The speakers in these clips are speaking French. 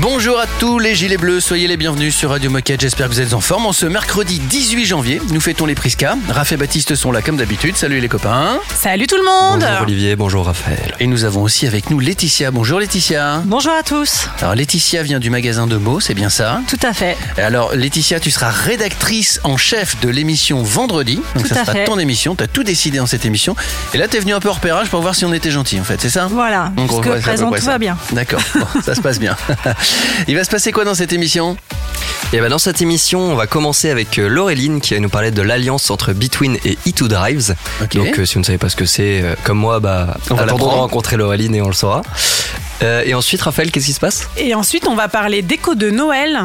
Bonjour à tous les gilets bleus, soyez les bienvenus sur Radio Moquette, j'espère que vous êtes en forme. En ce mercredi 18 janvier, nous fêtons les Prisca. Raph et Baptiste sont là comme d'habitude, salut les copains. Salut tout le monde Bonjour Olivier, bonjour Raphaël. Et nous avons aussi avec nous Laetitia, bonjour Laetitia. Bonjour à tous Alors Laetitia vient du magasin de mots, c'est bien ça Tout à fait. Et Alors Laetitia, tu seras rédactrice en chef de l'émission Vendredi, donc Tout ça à sera fait. ton émission, tu as tout décidé dans cette émission. Et là tu es venu un peu en repérage pour voir si on était gentil en fait, c'est ça Voilà, Donc, à peu présent tout ça. va bien. D'accord, bon, ça se passe bien. Il va se passer quoi dans cette émission? Et ben dans cette émission, on va commencer avec euh, Laureline qui va nous parler de l'alliance entre Between et E2 Drives. Donc euh, si vous ne savez pas ce que c'est, euh, comme moi, bah, On va rencontrer Laureline et on le saura. Euh, et ensuite, Raphaël, qu'est-ce qui se passe? Et ensuite, on va parler déco de Noël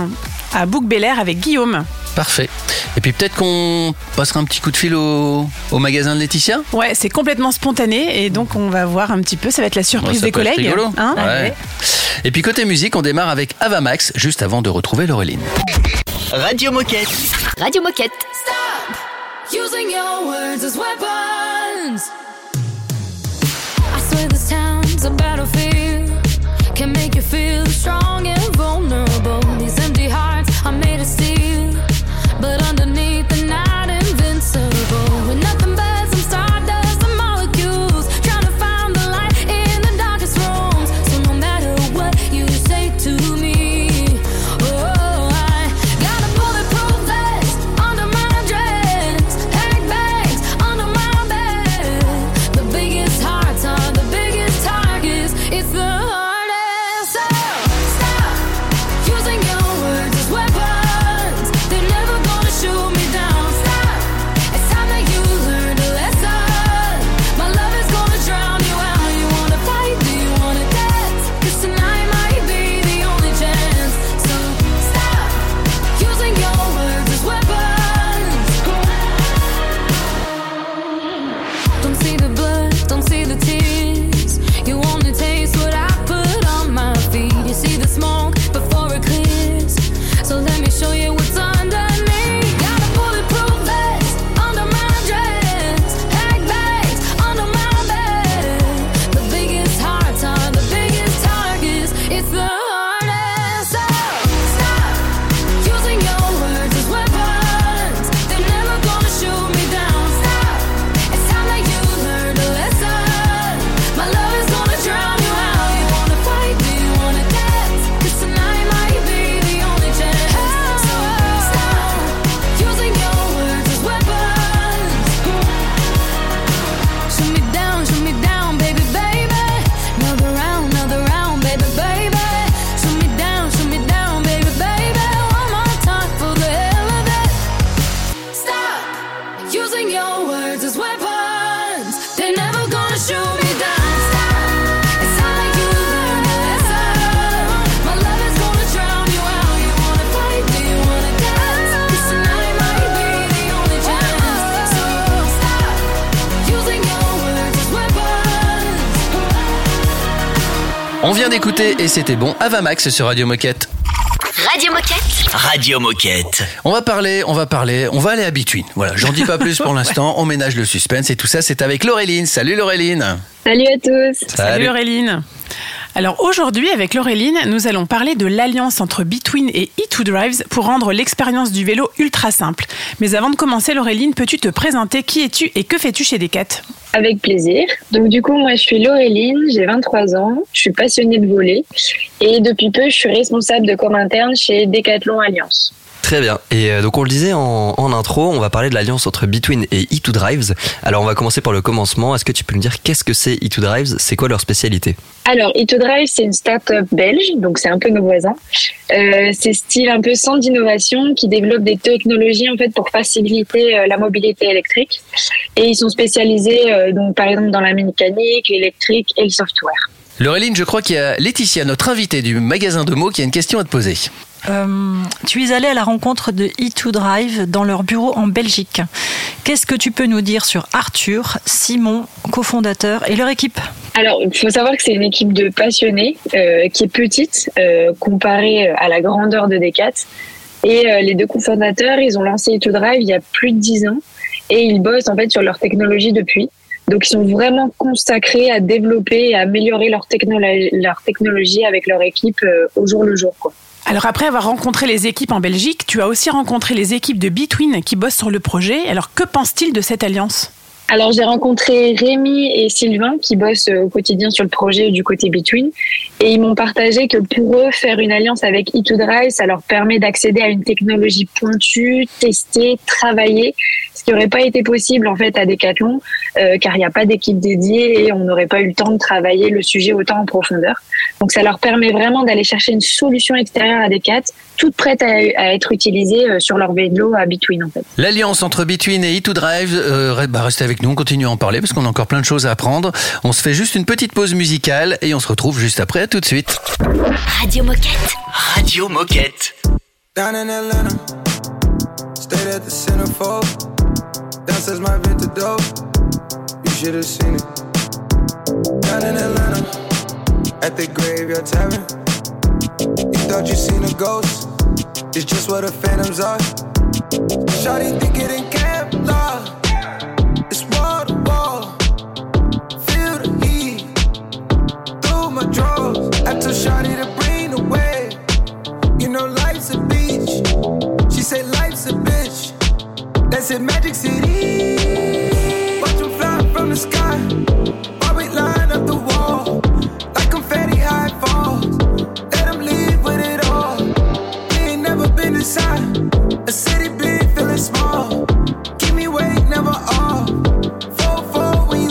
à Bouc Belair avec Guillaume. Parfait. Et puis peut-être qu'on passera un petit coup de fil au, au magasin de Laetitia? Ouais, c'est complètement spontané et donc on va voir un petit peu, ça va être la surprise Ouais, ça des collègues. rigolo. hein? Ouais. Et puis côté musique, on démarre avec Avamax, juste avant de retrouver Laureline. Radio Moquette. Radio Moquette. Using your words as weapons. Feel strong and vulnerable. On vient d'écouter et c'était bon Avamax sur Radio Moquette. Radio Moquette. Radio Moquette. On va parler, on va parler, on va aller à Between. Voilà, j'en dis pas plus pour l'instant, on ménage le suspense et tout ça, c'est avec Laureline. Salut Laureline Salut à tous. Salut Auréline. Alors aujourd'hui, avec Laureline, nous allons parler de l'alliance entre Between et E2 Drives pour rendre l'expérience du vélo ultra simple. Mais avant de commencer, Laureline, peux-tu te présenter Qui es-tu et que fais-tu chez Decat? Avec plaisir. Donc du coup, moi je suis Laureline, j'ai 23 ans, je suis passionnée de voler et depuis peu je suis responsable de com interne chez Decathlon Alliance. Très bien. Et euh, donc on le disait en, en intro, on va parler de l'alliance entre Between et E2 Drives. Alors on va commencer par le commencement. Est-ce que tu peux nous dire qu'est-ce que c'est E2 Drives? C'est quoi leur spécialité? Alors, E2Drive, c'est une start-up belge, donc c'est un peu nos voisins. Euh, c'est style un peu centre d'innovation qui développe des technologies en fait pour faciliter euh, la mobilité électrique. Et ils sont spécialisés euh, donc par exemple dans la mécanique, l'électrique et le software. Laureline, je crois qu'il y a Laetitia, notre invitée du magasin de mots, qui a une question à te poser. Euh, tu es allé à la rencontre de E2 Drive dans leur bureau en Belgique. Qu'est-ce que tu peux nous dire sur Arthur, Simon, cofondateur, et leur équipe? Alors, il faut savoir que c'est une équipe de passionnés euh, qui est petite euh, comparée à la grandeur de Decat. Et les deux cofondateurs, ils ont lancé E2Drive il y a plus de 10 ans et ils bossent en fait sur leur technologie depuis. Donc, ils sont vraiment consacrés à développer et à améliorer leur, leur technologie avec leur équipe au jour le jour. Alors après avoir rencontré les équipes en Belgique, tu as aussi rencontré les équipes de Between qui bossent sur le projet. Alors que pensent-ils de cette alliance? Alors j'ai rencontré Rémi et Sylvain qui bossent euh, au quotidien sur le projet du côté Between et ils m'ont partagé que pour eux faire une alliance avec E2Drive ça leur permet d'accéder à une technologie pointue, testée, travaillée, ce qui n'aurait pas été possible en fait à Decathlon euh, car il n'y a pas d'équipe dédiée et on n'aurait pas eu le temps de travailler le sujet autant en profondeur. Donc ça leur permet vraiment d'aller chercher une solution extérieure à Decat, toute prête à, à être utilisée euh, sur leur vélo à Between en fait. L'alliance entre Between et E2Drive, euh, re- bah, restez avec nous, on continue à en parler parce qu'on a encore plein de choses à apprendre. On se fait juste une petite pause musicale et on se retrouve juste après, à tout de suite. Radio Moquette. Radio Moquette. Down in Atlanta, stayed at the centerfold. Downstairs my vintage dope, you should have seen it. Down in Atlanta, at the graveyard tavern. You thought you seen a ghost, it's just what the phantoms are. Shawty think it in Kevlar, it's wall to wall. Feel the heat through my drawers. I told Shawty to bring wave. You know life's a beach. She say life's a bitch. That's in Magic City. Watch them fly from the sky. A city big, feeling small. Keep me awake, never off. Fall, fall when you.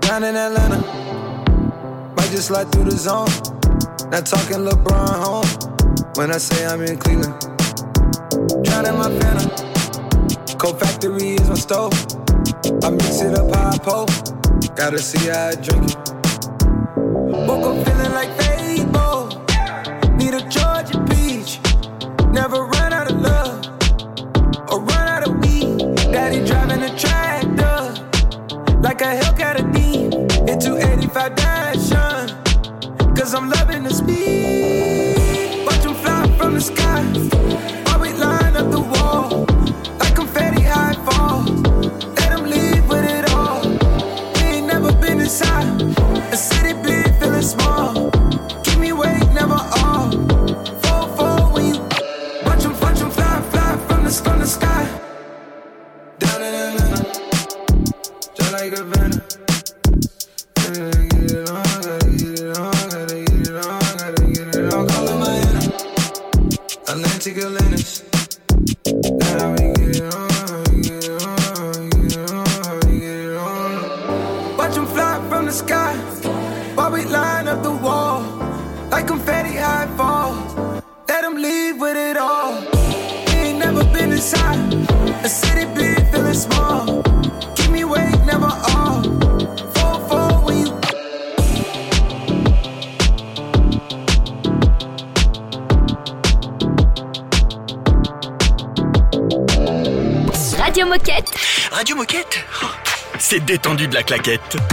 Down in Atlanta. Might just slide through the zone. Not talking LeBron home. When I say I'm in Cleveland. Drowning my phantom. Cold factory is my stove. I mix it up how I pull. Gotta see how I drink it. Woke up. Need a Georgia peach. Never run out of love. Or run out of weed. Daddy driving a tractor. Like a Hellcat a D. Into 85 Dashin. Cause I'm loving the speed. Watch them fly from the sky. De la claquette.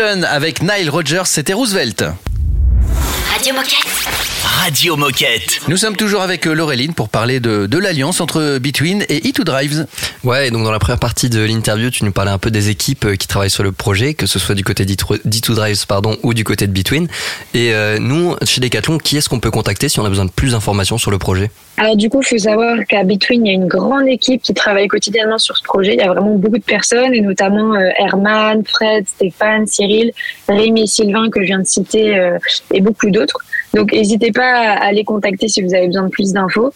Avec Nile Rodgers, c'était Roosevelt. Radio Moquette. Radio Moquette. Nous sommes toujours avec euh, Laureline pour parler de, de l'alliance entre Between et E2Drives. Ouais, et donc dans la première partie de l'interview, tu nous parlais un peu des équipes euh, qui travaillent sur le projet, que ce soit du côté d'E2 Drives pardon, ou du côté de Between. Et euh, nous, chez Decathlon, qui est-ce qu'on peut contacter si on a besoin de plus d'informations sur le projet? Alors du coup, il faut savoir qu'à Between, il y a une grande équipe qui travaille quotidiennement sur ce projet. Il y a vraiment beaucoup de personnes, et notamment euh, Herman, Fred, Stéphane, Cyril, Rémi et Sylvain que je viens de citer, et beaucoup d'autres. Donc n'hésitez pas à les contacter si vous avez besoin de plus d'infos.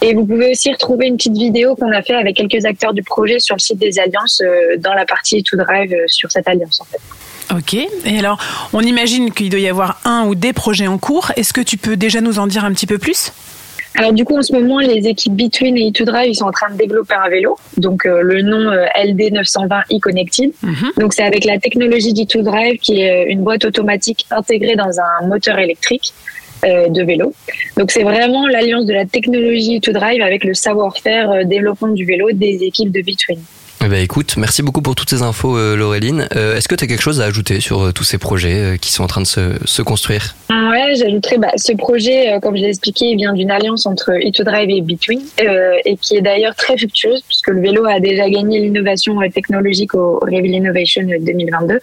Et vous pouvez aussi retrouver une petite vidéo qu'on a fait avec quelques acteurs du projet sur le site des Alliances euh, dans la partie To Drive euh, sur cette alliance en fait. Ok. Et alors, on imagine qu'il doit y avoir un ou des projets en cours. Est-ce que tu peux déjà nous en dire un petit peu plus? Alors du coup, en ce moment, les équipes Between et E2Drive, ils sont en train de développer un vélo. Donc euh, le nom euh, LD920 e-Connected. Donc c'est avec la technologie d'E2Drive qui est une boîte automatique intégrée dans un moteur électrique de vélo. Donc c'est vraiment l'alliance de la technologie E2Drive avec le savoir-faire euh, développement du vélo des équipes de Between. Eh ben, écoute, merci beaucoup pour toutes ces infos, euh, Laureline. Euh, Est-ce que tu as quelque chose à ajouter sur euh, tous ces projets euh, qui sont en train de se, se construire? Ah Ouais, j'ajouterais, bah, ce projet, euh, comme je l'ai expliqué, vient d'une alliance entre E2Drive et Between, euh, et qui est d'ailleurs très fructueuse, puisque le vélo a déjà gagné l'innovation euh, technologique au Reveal Innovation 2022.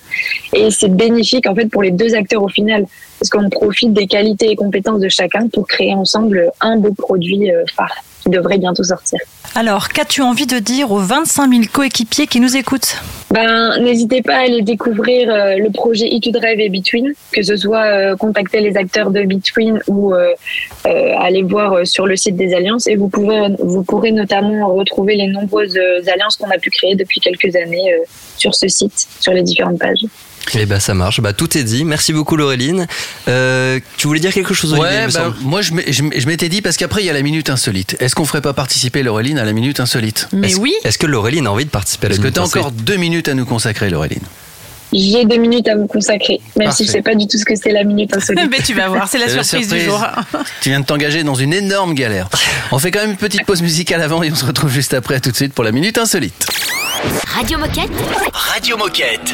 Et c'est bénéfique, en fait, pour les deux acteurs au final, parce qu'on profite des qualités et compétences de chacun pour créer ensemble un beau produit euh, phare qui devrait bientôt sortir. Alors, qu'as-tu envie de dire aux 25 000 coéquipiers qui nous écoutent? Ben, n'hésitez pas à aller découvrir euh, le projet E2Drive et Between, que ce soit euh, contacter les acteurs de Between ou euh, aller voir sur le site des alliances. Et vous pourrez, vous pourrez notamment retrouver les nombreuses alliances qu'on a pu créer depuis quelques années sur ce site, sur les différentes pages. Eh ben ça marche, bah, tout est dit. Merci beaucoup Laureline. Euh, tu voulais dire quelque chose Olivier, il Ouais, me bah, moi je m'étais dit parce qu'après il y a la minute insolite. Est-ce qu'on ferait pas participer Laureline à la minute insolite? Mais Est-ce- oui. Est-ce que Laureline a envie de participer à la Est-ce que minute tu as insolite? encore deux minutes à nous consacrer, Laureline? J'ai deux minutes à vous consacrer, même si je sais pas du tout ce que c'est la minute insolite. Mais tu vas voir, c'est la la surprise, du jour. Tu viens de t'engager dans une énorme galère. On fait quand même une petite pause musicale avant et on se retrouve juste après. À tout de suite pour la minute insolite. Radio Moquette. Radio Moquette.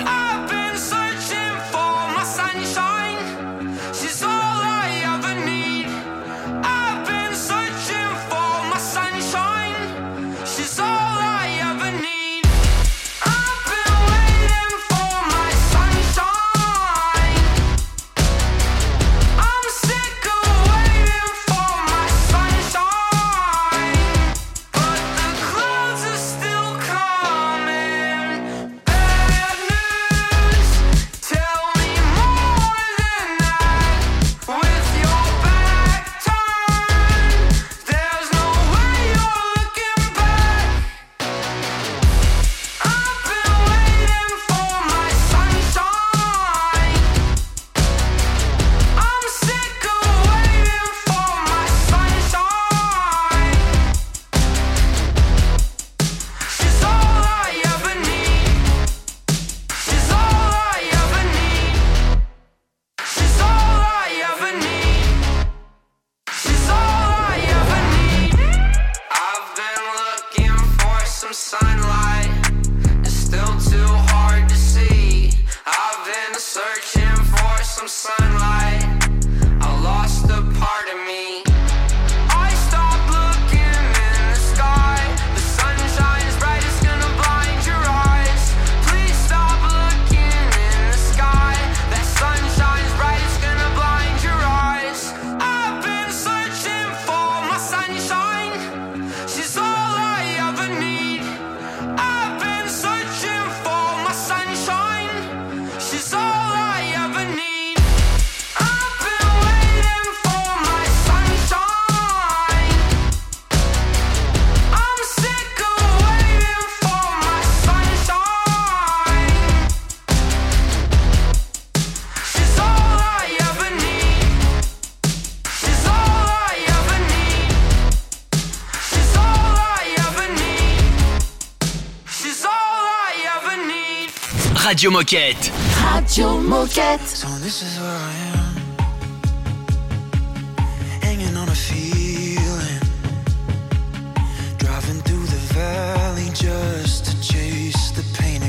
Radio Moquette. Radio Moquette. So this is where I am, hanging on a feeling, driving through the valley just to chase the pain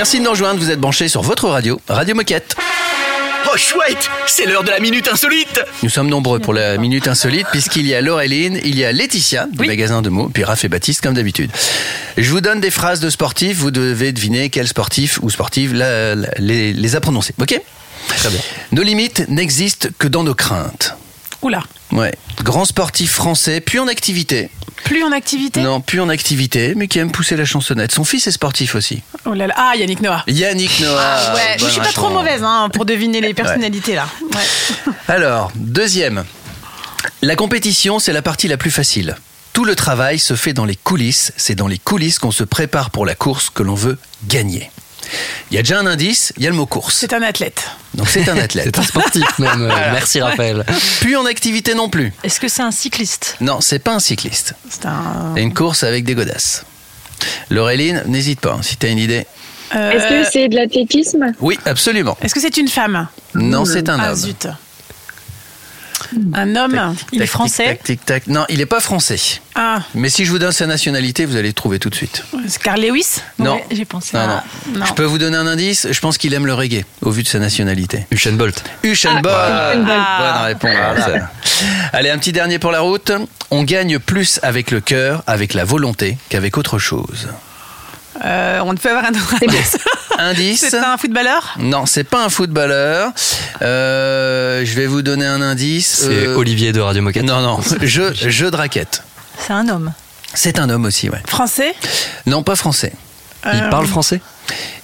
Merci de nous rejoindre, vous êtes branchés sur votre radio, Radio Moquette. Oh chouette C'est l'heure de la minute insolite Nous sommes nombreux pour la minute insolite puisqu'il y a Laureline, il y a Laetitia du magasin de mots, puis Raph et Baptiste comme d'habitude. Je vous donne des phrases de sportifs, vous devez deviner quel sportif ou sportive la- la- les, les a prononcées, ok? Très bien. Nos limites n'existent que dans nos craintes. Oula. Ouais. Grand sportif français, puis en activité. Plus en activité Non, plus en activité, mais qui aime pousser la chansonnette. Son fils est sportif aussi. Oh là là. Ah, Yannick Noah. Yannick Noah. Ah ouais, je suis pas trop mauvaise hein, pour deviner les personnalités là. Ouais. Alors, deuxième. La compétition, c'est la partie la plus facile. Tout le travail se fait dans les coulisses. C'est dans les coulisses qu'on se prépare pour la course que l'on veut gagner. Il y a déjà un indice, il y a le mot course. C'est un athlète. Donc c'est un athlète. C'est un sportif même. Voilà. Merci Raphaël. Puis en activité non plus. Est-ce que c'est un cycliste? Non, c'est pas un cycliste. C'est un. C'est une course avec des godasses. Laureline, n'hésite pas, hein, si tu as une idée. Euh, Est-ce que c'est de l'athlétisme? Oui, absolument. Est-ce que c'est une femme? Non, c'est un Ah homme. zut. Un homme Il est français Tac, tic, tac. Non, il n'est pas français. Ah, Mais si je vous donne sa nationalité, vous allez le trouver tout de suite. c'est Carl Lewis Non. Ouais, J'ai pensé. Non, à- non. non. Je peux vous donner un indice Je pense qu'il aime le reggae, au vu de sa nationalité. Usain Bolt. Usain Bolt Usain Bolt. Bonne réponse. Allez, un petit dernier pour la route. On gagne plus avec le cœur, avec la volonté, qu'avec autre chose. Euh, On ne peut avoir un autre indice. Indice C'est un footballeur Non, c'est pas un footballeur. Euh, je vais vous donner un indice. C'est Euh, Olivier de Radio Moquette. Non, non, jeu, jeu de raquette. C'est un homme. C'est un homme aussi, ouais. Français Non, pas français. Il parle français?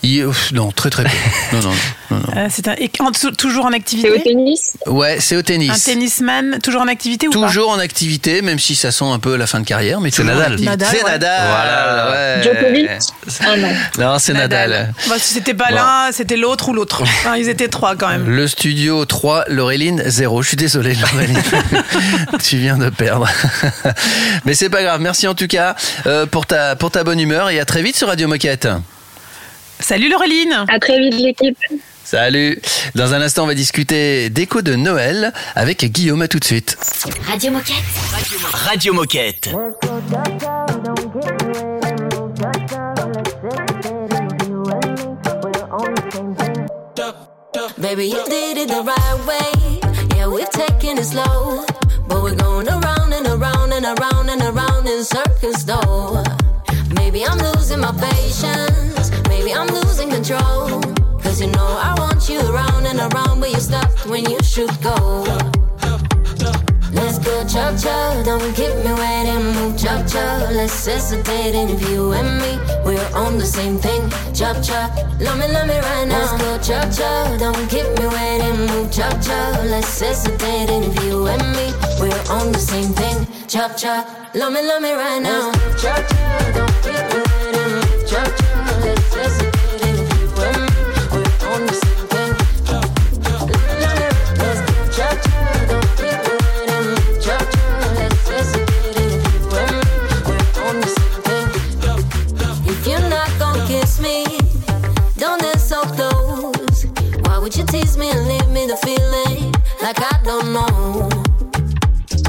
Il- non, très très peu. Non, non, non, non. euh, C'est un... et en- toujours en C'est au activité tennis Ouais, c'est au tennis. Un tennisman toujours en activité ou pas Toujours en activité, même si ça sent un peu la fin de carrière, mais C'est Nadal. activité. Nadal, C'est ouais. Nadal. Voilà. ouais. Djokovic Ah non. Non, c'est Nadal. Bah, si c'était pas Bon. l'un, c'était l'autre ou l'autre. Enfin, ils étaient trois quand même. Le studio 3, Laureline 0. Je suis désolé, Laureline. tu viens de perdre. Mais c'est pas grave. Merci en tout cas euh, pour, ta, pour ta bonne humeur et à très vite sur Radio Moquette. Salut Laureline À très vite l'équipe. Salut. Dans un instant, on va discuter d'écho de Noël avec Guillaume. À tout de suite. Radio Moquette. Radio Moquette. Baby, you did it the right way. Yeah, we're taking it slow. But we're going around and around and around and around in circles, though. Maybe I'm losing my patience. Control. Cause you know I want you around and around, but you stopped when you should go. Let's go chug chug, don't keep me waiting. Move chug chug, let's hesitate. And if you and me, we're on the same thing. Chug chug, love me, love me right now. Let's go chug chug, don't keep me waiting. Move chug chug, let's hesitate. And if you and me, we're on the same thing. Chug chug, love me, love me right now. Chug chug, don't keep me waiting.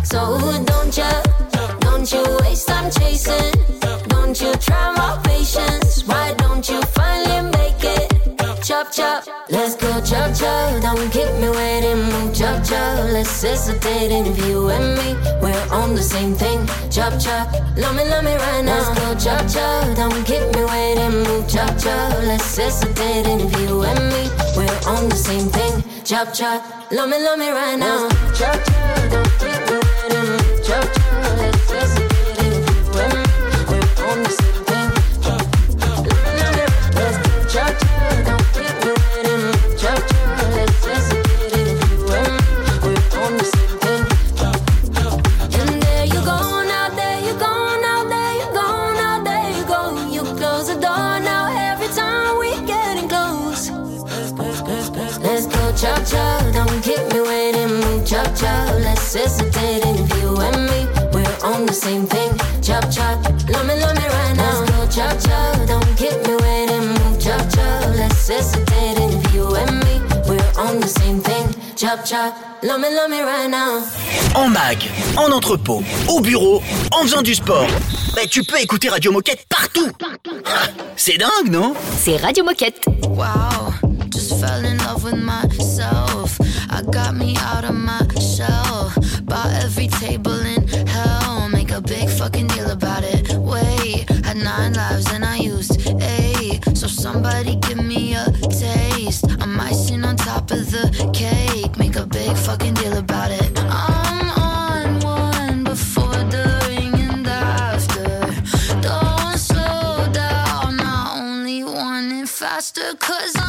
So don't you, don't you waste time chasing? Don't you try my patience? Why don't you finally make it? Chop chop, let's go chop chop. Don't keep me waiting, move chop chop. Let's hesitate if you and me, we're on the same thing. Chop chop, love me, love me right now. Let's go chop chop. Don't keep me waiting, move chop chop. Let's hesitate if you and me, we're on the same thing. Chop chop, love me, love me right now. Chop chop, church. And if you and me, we're on the same thing. chop chop. Love me, love me right now. En mag, en entrepôt, au bureau, en faisant du sport. Bah, tu peux écouter Radio Moquette partout. Ah, C'est dingue, non? C'est Radio Moquette. Wow, just fell in love with myself. I got me out of my shell. Bought every table in hell. Make a big fucking deal about it. Wait, had nine lives and I used eight. So somebody it faster. Cause I'm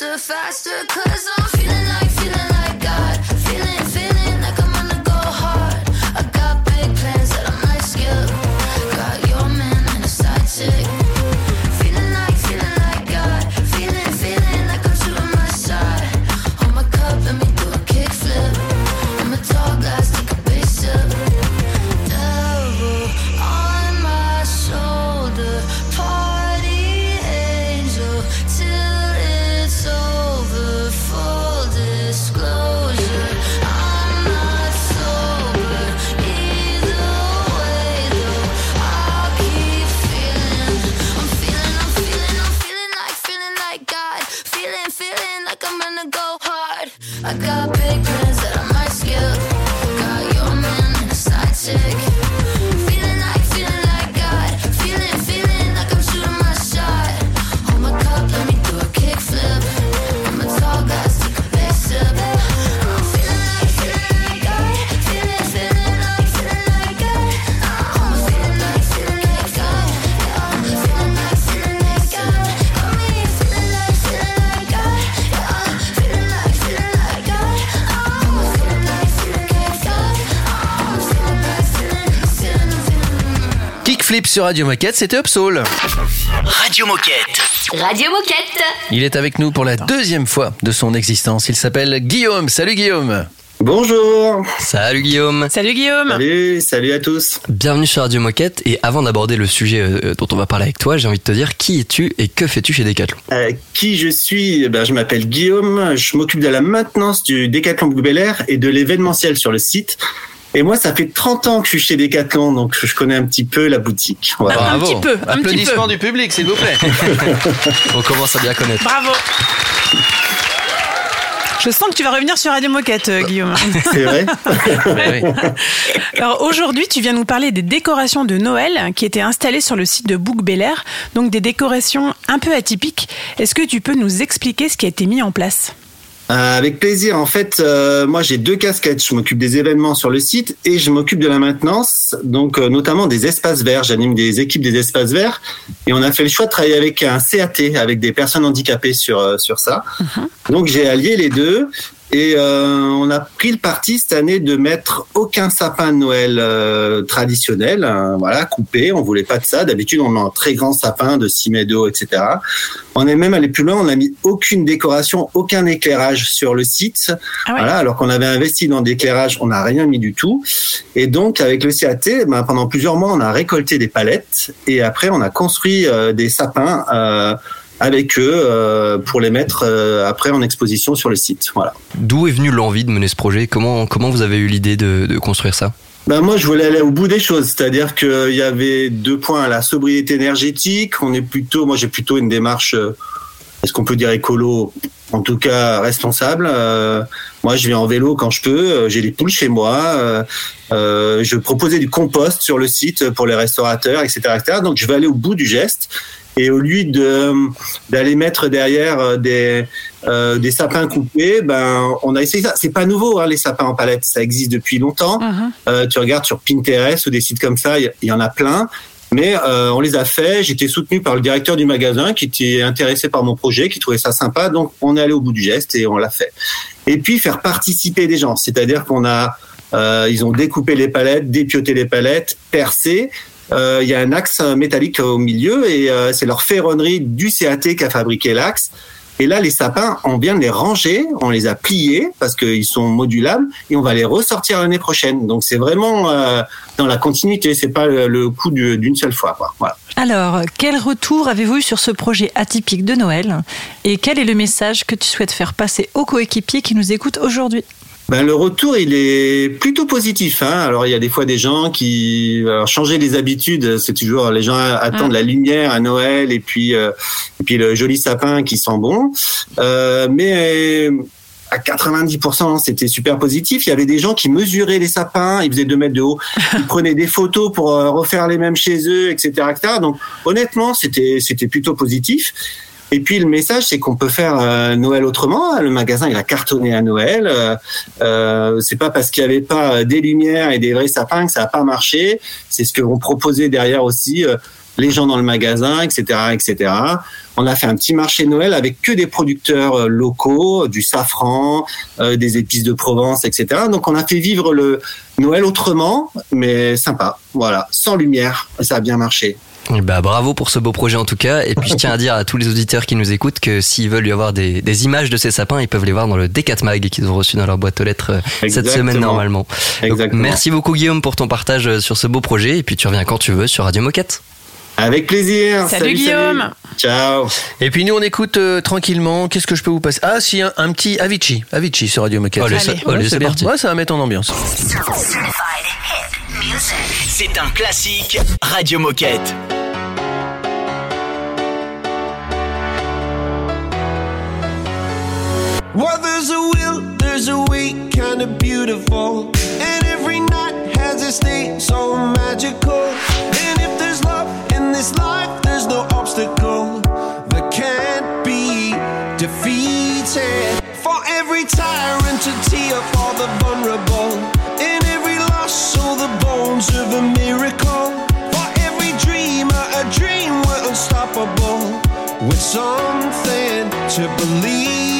faster, faster, sur Radio Moquette, c'était Upsoul. Radio Moquette. Radio Moquette. Il est avec nous pour la deuxième fois de son existence. Il s'appelle Guillaume. Salut Guillaume. Bonjour Salut Guillaume Salut Guillaume. Salut, salut à tous Bienvenue sur Radio Moquette et avant d'aborder le sujet euh, dont on va parler avec toi, j'ai envie de te dire qui es-tu et que fais-tu chez Decathlon? Euh, Qui je suis? Eh ben, Je m'appelle Guillaume, je m'occupe de la maintenance du Décathlon Blue Bel Air et de l'événementiel sur le site. Et moi, ça fait 30 ans que je suis chez Decathlon, donc je connais un petit peu la boutique. Voilà. Un petit peu, un petit Applaudissements peu. du public, s'il vous plaît. On commence à bien connaître. Bravo. Je sens que tu vas revenir sur Radio Moquette, euh, Guillaume. C'est vrai. Alors aujourd'hui, tu viens nous parler des décorations de Noël qui étaient installées sur le site de Book Bel Air, donc des décorations un peu atypiques. Est-ce que tu peux nous expliquer ce qui a été mis en place? Euh, Avec plaisir. En fait, euh, moi j'ai deux casquettes. Je m'occupe des événements sur le site et je m'occupe de la maintenance, donc euh, notamment des espaces verts. J'anime des équipes des espaces verts et on a fait le choix de travailler avec un CAT, avec des personnes handicapées sur euh, sur ça. Donc j'ai allié les deux. Et euh, on a pris le parti cette année de mettre aucun sapin de Noël euh, traditionnel, hein, voilà, coupé. On voulait pas de ça. D'habitude, on met un très grand sapin de 6 mètres de haut, etc. On est même allé plus loin. On n'a mis aucune décoration, aucun éclairage sur le site. Ah ouais. Voilà, alors qu'on avait investi dans l'éclairage, on n'a rien mis du tout. Et donc, avec le CAT, ben, pendant plusieurs mois, on a récolté des palettes et après, on a construit euh, des sapins euh, avec eux euh, pour les mettre euh, après en exposition sur le site. Voilà. D'où est venue l'envie de mener ce projet? Comment, comment vous avez eu l'idée de, de construire ça? Ben moi, je voulais aller au bout des choses, c'est-à-dire qu'il y avait deux points la sobriété énergétique. On est plutôt, moi, j'ai plutôt une démarche, euh, est-ce qu'on peut dire écolo, en tout cas responsable. Euh, moi, je vais en vélo quand je peux. euh, J'ai des poules chez moi. euh, euh, je proposais du compost sur le site pour les restaurateurs, etc., etc. Donc, je vais aller au bout du geste. Et au lieu de d'aller mettre derrière euh, des euh, des sapins coupés, ben on a essayé ça. C'est pas nouveau hein, les sapins en palette, ça existe depuis longtemps. Euh, tu regardes sur Pinterest ou des sites comme ça, il y, y en a plein. Mais euh, on les a fait. J'étais soutenu par le directeur du magasin qui était intéressé par mon projet, qui trouvait ça sympa. Donc on est allé au bout du geste et on l'a fait. Et puis faire participer des gens, c'est-à-dire qu'on a, ils ont découpé les palettes, dépioté les palettes, percé. Euh, Il y a un axe métallique au milieu et euh, c'est leur ferronnerie du CAT qui a fabriqué l'axe. Et là, les sapins, on vient de les ranger, on les a pliés parce qu'ils sont modulables et on va les ressortir l'année prochaine. Donc c'est vraiment euh, dans la continuité, c'est pas le, coup du- d'une seule fois. Alors, quel retour avez-vous eu sur ce projet atypique de Noël? Et quel est le message que tu souhaites faire passer aux coéquipiers qui nous écoutent aujourd'hui? Ben, le retour, il est plutôt positif. Hein. Alors, il y a des fois des gens qui... Alors, changer les habitudes, c'est toujours... Les gens attendent la lumière à Noël et puis, euh, et puis le joli sapin qui sent bon. Euh, mais à 90%, c'était super positif. Il y avait des gens qui mesuraient les sapins, ils faisaient 2 mètres de haut, ils prenaient des photos pour euh, refaire les mêmes chez eux, etc. etc. Donc, honnêtement, c'était c'était plutôt positif. Et puis le message, c'est qu'on peut faire euh, Noël autrement. Le magasin, il a cartonné à Noël. Euh, euh, c'est pas parce qu'il y avait pas des lumières et des vrais sapins que ça a pas marché. C'est ce que vont proposer derrière aussi euh, les gens dans le magasin, etc., etc. On a fait un petit marché Noël avec que des producteurs euh, locaux, du safran, euh, des épices de Provence, etc. Donc on a fait vivre le Noël autrement, mais sympa. Voilà, sans lumière. Ça a bien marché. Eh Bah, bravo pour ce beau projet en tout cas. Et puis je tiens à dire à tous les auditeurs qui nous écoutent que s'ils veulent y avoir des, des images de ces sapins, ils peuvent les voir dans le D4 Mag qu'ils ont reçu dans leur boîte aux lettres euh, cette semaine normalement. Donc, Exactement. merci beaucoup Guillaume pour ton partage euh, sur ce beau projet. Et puis tu reviens quand tu veux sur Radio Moquette. Avec plaisir. Salut, Guillaume. Ciao. Et puis nous, on écoute euh, tranquillement. Qu'est-ce que je peux vous passer? Ah, si, un, un petit Avicii. Avicii sur Radio Moquette. Allez, ça- allez, c'est parti. Ouais, ça va mettre en ambiance. C'est un classique Radio Moquette. Well, there's a will, there's a way, kinda beautiful. And every night has its day so magical. And if there's love in this life, there's no obstacle that can't be defeated. For every tyrant to tear for the vulnerable. In every loss, so the bones of a miracle. For every dreamer, a dream we're unstoppable. With something to believe.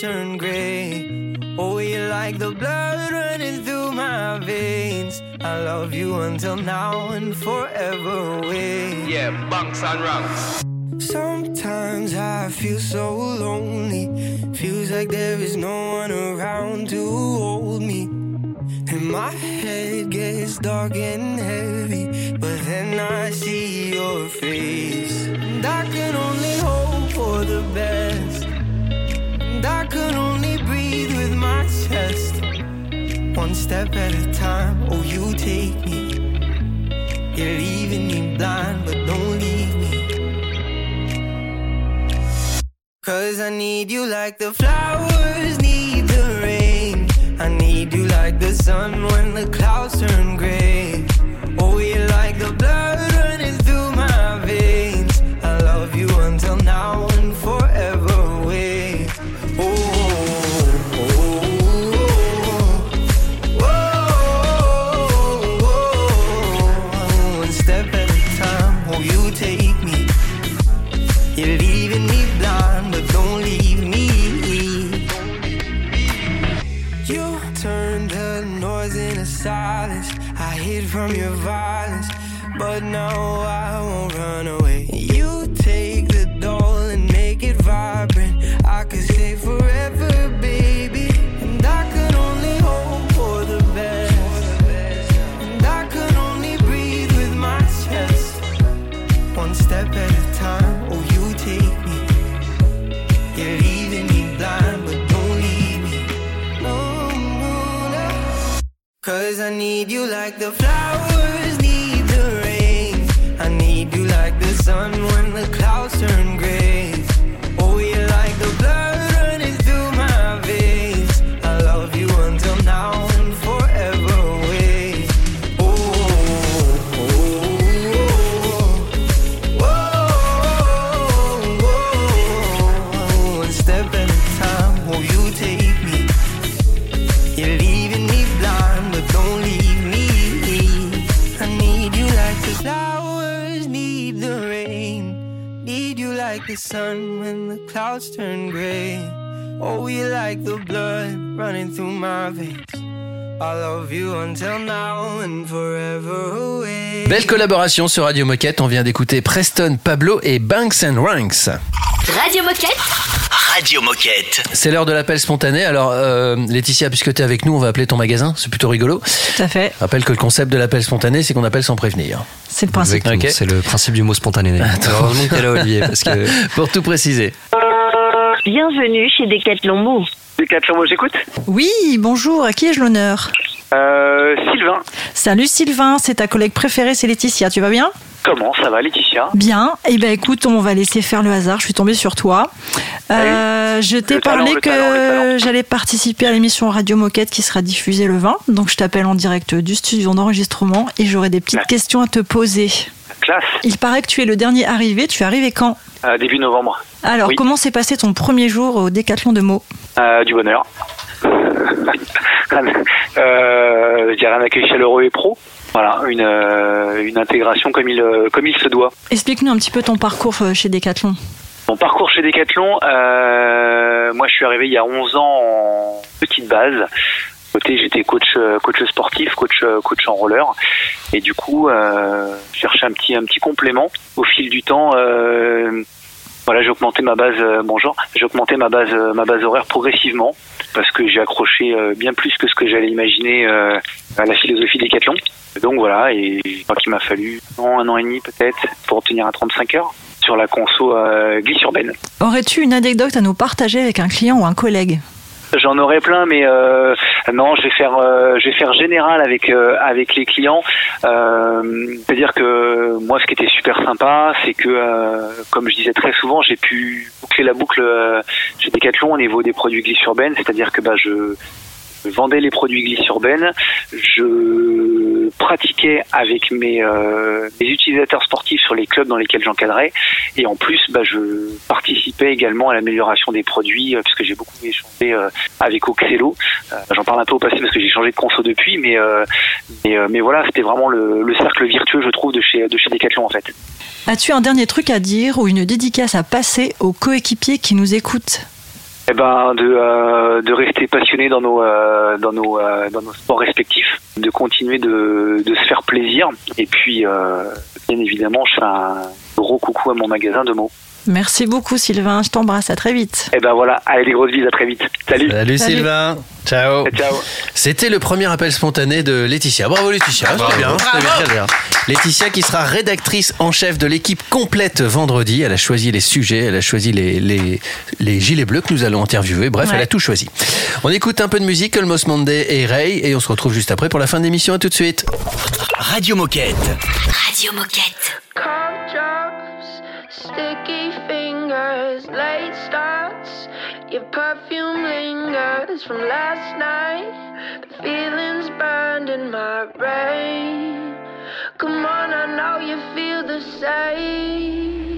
turn gray. Oh, you're like the blood running through my veins. I love you until now and forever away. Yeah, bunks and ranks. Sometimes I feel so lonely. Feels like there is no one around to hold me. And my head gets dark and heavy. Step at a time. Oh, you take me. You're leaving me blind, but don't leave me. Cause I need you like the flowers need the rain. I need you like the sun when the clouds turn gray. Oh, you're like I need you like the flowers need the rain. I need you like the sun when the clouds turn gray. Clouds turn gray. Oh, you like the blood running through my veins. I love you until now and forever away. Belle collaboration sur Radio Moquette. On vient d'écouter Preston, Pablo et Banks and Ranks. Radio Moquette. Radio Moquette. C'est l'heure de l'appel spontané. Alors, euh, Laetitia, puisque tu es avec nous, on va appeler ton magasin. C'est plutôt rigolo. Tout à fait. Je rappelle que le concept de l'appel spontané, c'est qu'on appelle sans prévenir. C'est le principe. C'est le principe du mot spontané. Heureusement a là, Olivier, parce que Pour tout préciser. Bienvenue chez Decathlon Mou. Decathlon, moi j'écoute. Oui, bonjour, à qui ai-je l'honneur Euh, Sylvain, Salut Sylvain, c'est ta collègue préférée, c'est Laetitia, tu vas bien comment ça va Laetitia Bien, eh ben écoute, on va laisser faire le hasard, je suis tombée sur toi. Euh, je t'ai talent, parlé que j'allais participer à l'émission Radio Moquette qui sera diffusée le 20, donc je t'appelle en direct du studio d'enregistrement et j'aurai des petites questions à te poser. Classe, Il paraît que tu es le dernier arrivé, tu es arrivé quand Euh, début novembre. Alors, Oui. comment s'est passé ton premier jour au Décathlon de mots Euh, du bonheur. euh, je dirais un accueil chaleureux et pro. Voilà, une, euh, une intégration comme il, comme il se doit. Explique-nous un petit peu ton parcours chez Décathlon. Mon parcours chez Decathlon, euh, moi je suis arrivé il y a 11 ans en petite base. J'étais coach, euh, coach sportif, coach, euh, coach en roller, et du coup, euh, je cherchais un petit, un petit complément. Au fil du temps, euh, voilà, j'ai augmenté ma base. bonjour, j'ai augmenté ma base, ma base horaire progressivement parce que j'ai accroché bien plus que ce que j'allais imaginer à la philosophie Decathlon. Donc voilà, et je crois qu'il m'a fallu un an, un an et demi peut-être pour obtenir un 35 heures sur la conso glisse urbaine. Aurais-tu une anecdote à nous partager avec un client ou un collègue? J'en aurais plein, mais euh, non, je vais faire, euh, je vais faire général avec euh, avec les clients. Euh, C'est-à-dire que moi, ce qui était super sympa, c'est que, euh, comme je disais très souvent, j'ai pu boucler la boucle euh, chez Decathlon au niveau des produits glisse urbaine. C'est-à-dire que bah, je vendais les produits glisse urbaine, je pratiquais avec mes, euh, mes utilisateurs sportifs sur les clubs dans lesquels j'encadrais. Et en plus, bah, je participais également à l'amélioration des produits, euh, puisque j'ai beaucoup échangé euh, avec Oxelo. Euh, J'en parle un peu au passé parce que j'ai changé de conso depuis, mais, mais, voilà, c'était vraiment le, le cercle virtueux, je trouve, de chez, de chez Decathlon en fait. As-tu un dernier truc à dire ou une dédicace à passer aux coéquipiers qui nous écoutent? Eh ben, de, euh, de rester passionné dans nos, euh, dans, nos, euh, dans nos sports respectifs, de continuer de, de se faire plaisir. Et puis, euh, bien évidemment, je fais un gros coucou à mon magasin de mots. Merci beaucoup Sylvain, je t'embrasse, à très vite. Et ben voilà, allez les grosses bises, à très vite. Salut. Salut, Salut. Sylvain. Ciao. Ciao. C'était le premier appel spontané de Laetitia. Bravo Laetitia, Bravo. très bien, très bien, très bien. Laetitia qui sera rédactrice en chef de l'équipe complète vendredi. Elle a choisi les sujets, elle a choisi les, les, les gilets bleus que nous allons interviewer. Bref, Ouais. elle a tout choisi. On écoute un peu de musique, Almost Monday et Ray, et on se retrouve juste après pour la fin de l'émission. À tout de suite. Radio Moquette. Radio Moquette. Sticky fingers, late starts. Your perfume lingers from last night. The feelings burned in my brain. Come on, I know you feel the same.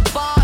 bar, I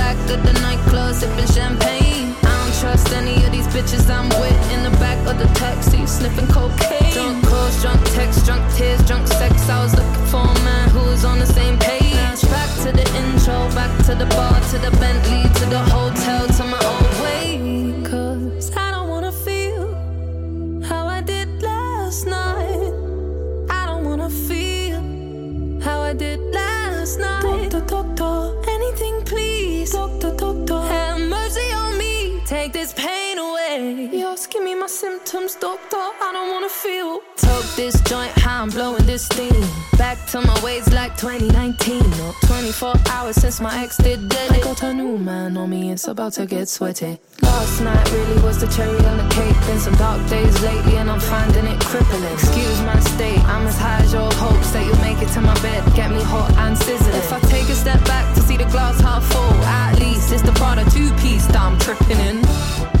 the bitches I'm with in the back of the taxi, sniffing cocaine. Drunk calls, drunk texts, drunk tears, drunk sex. I was looking for a man who was on the same page. Back to the intro, back to the bar, to the Bentley, to the hotel, me my symptoms, doctor. I don't wanna feel. Took this joint, how I'm blowing this steam. Back to my ways like 2019. Not 24 hours since my ex did dead. I got a new man on me, it's about to get sweaty. Last night really was the cherry on the cake. Been some dark days lately, and I'm finding it crippling. Excuse my state, I'm as high as your hopes that you'll make it to my bed. Get me hot and sizzling. If I take a step back to see the glass half full, at least it's the Prada two piece that I'm tripping in.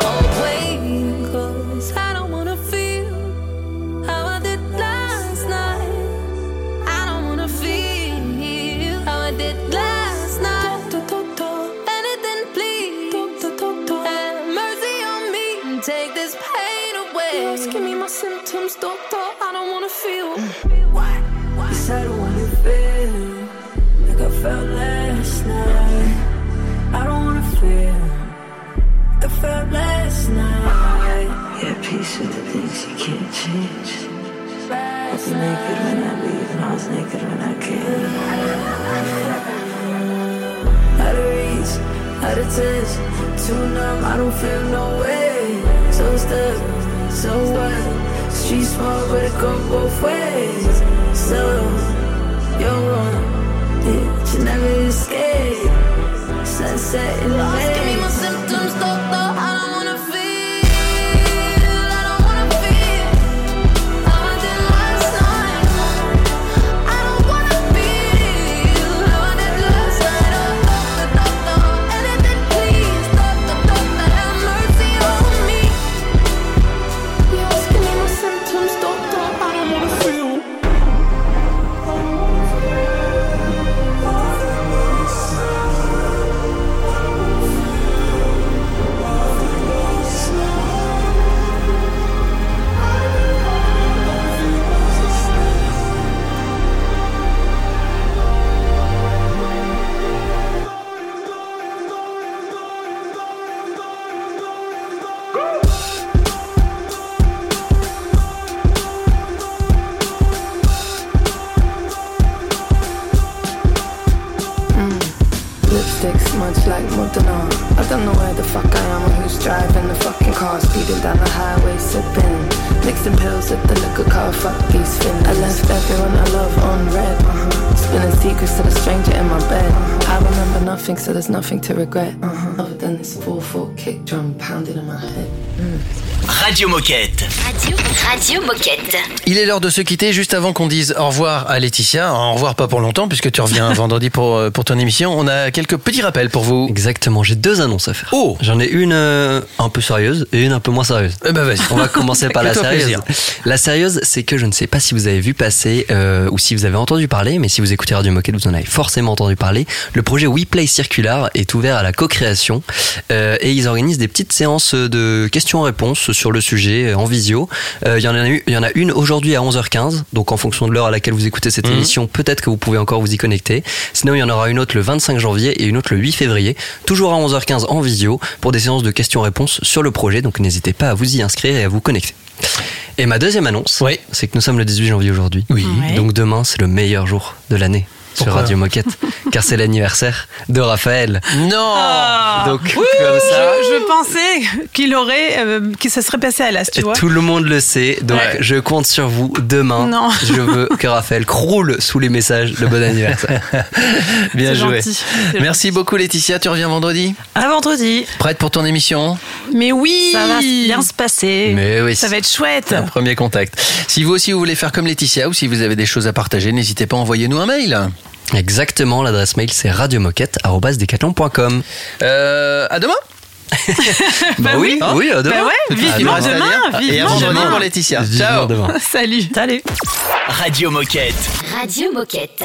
I don't wanna feel. You wanna feel like I felt last night. I don't wanna feel like I felt last night. Yeah, peace with the things you can't change. I was naked when I leave, and I was naked when I came. Out of reach, out of touch, too numb, I don't feel no way. So stuck, so what? Street small, but it go both ways. So, you're wrong, yeah, you never escape. Sunset in the Asking pills with the liquor car. Fuck these fins. I left everyone I love on red. Spilling secrets to the stranger in my bed. I remember nothing, so there's nothing to regret. Uh-huh. Other than this 4-4 kick drum pounding in my head. Radio Moquette. Radio, Radio Moquette. Il est l'heure de se quitter juste avant qu'on dise au revoir à Laetitia. Au revoir pas pour longtemps puisque tu reviens vendredi pour, euh, pour ton émission. On a quelques petits rappels pour vous. Exactement, j'ai deux annonces à faire. Oh J'en ai une euh, un peu sérieuse et une un peu moins sérieuse. Eh ben vas-y. On va commencer par la sérieuse. plaisir. La sérieuse, c'est que je ne sais pas si vous avez vu passer euh, ou si vous avez entendu parler, mais si vous écoutez Radio Moquette, vous en avez forcément entendu parler. Le projet WePlay Circular est ouvert à la co-création euh, et ils organisent des petites séances de questions-réponses sur le sujet euh, en visio. Euh, Il y en a eu, il y en a une aujourd'hui à 11h15, donc en fonction de l'heure à laquelle vous écoutez cette Mhm. émission, peut-être que vous pouvez encore vous y connecter. Sinon, il y en aura une autre le 25 janvier et une autre le 8 février, toujours à 11h15 en visio pour des séances de questions-réponses sur le projet. Donc n'hésitez pas à vous y inscrire et à vous connecter. Et ma deuxième annonce, c'est que nous sommes le 18 janvier aujourd'hui. Oui. Ouais. Donc demain, c'est le meilleur jour de l'année sur Radio Moquette, car c'est l'anniversaire de Raphaël. Non Donc Ouh, comme ça, je, je pensais qu'il aurait, euh, que ça serait passé à l'as, tu vois. tout le monde le sait. Donc Ouais. je compte sur vous demain. Non. Je veux que Raphaël croule sous les messages de bon anniversaire. Bien C'est joué. gentil, Merci beaucoup Laetitia. Tu reviens vendredi À vendredi. Prête pour ton émission Mais oui, Ça va bien se passer. Mais oui. ça va être chouette. Un premier contact. Si vous aussi vous voulez faire comme Laetitia ou si vous avez des choses à partager, n'hésitez pas à envoyer nous un mail. Exactement, l'adresse mail c'est radiomoquette.com. Euh, à demain Bah oui, Hein oui, à demain. Bah ouais, vivement à demain, dire. Et à vivement vendredi demain. pour Laetitia. Vivement Ciao demain. Salut. Salut. Radio Moquette. Radio Moquette.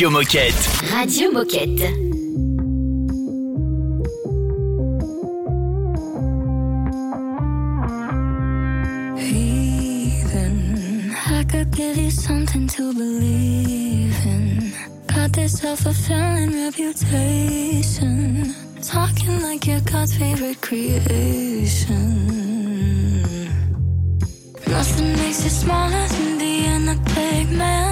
Radio Moquette. Radio Moquette. something to believe in. Got this self-fulfilling reputation. Talking like you're God's favorite creation. Nothing makes you smaller than the end, the big man.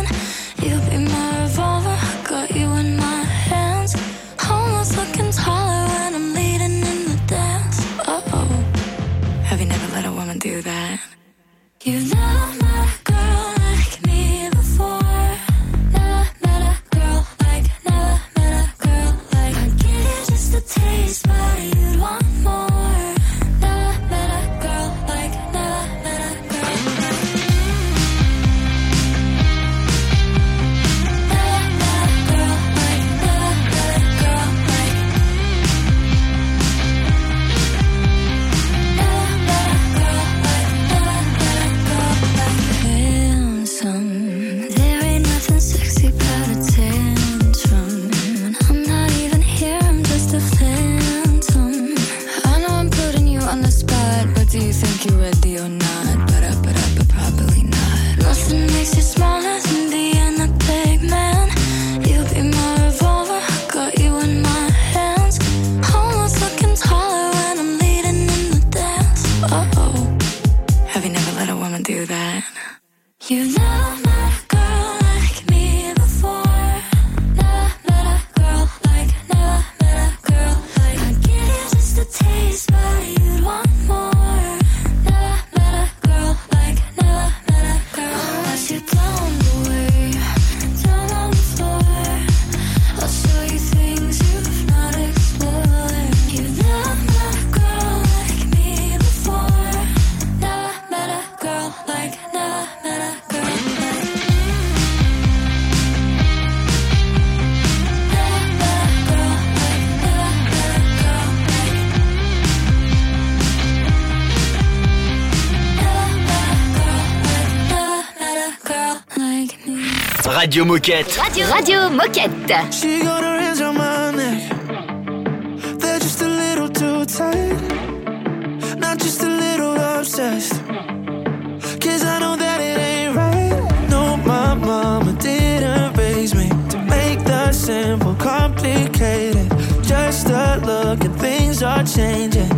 Radio Moquette. Radio, Radio Moquette. She got her hands on my neck. They're just a little too tight. Not just a little obsessed. Cause I know that it ain't right. No, my mama didn't raise me to make the simple complicated. Just a look and things are changing.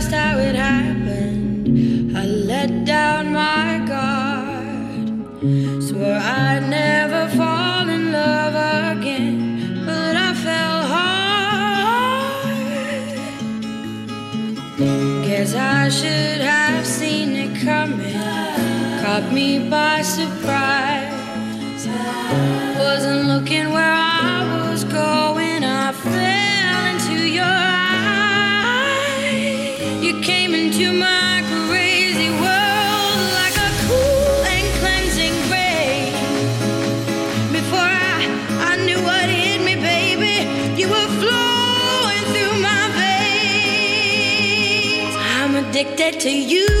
addicted to you.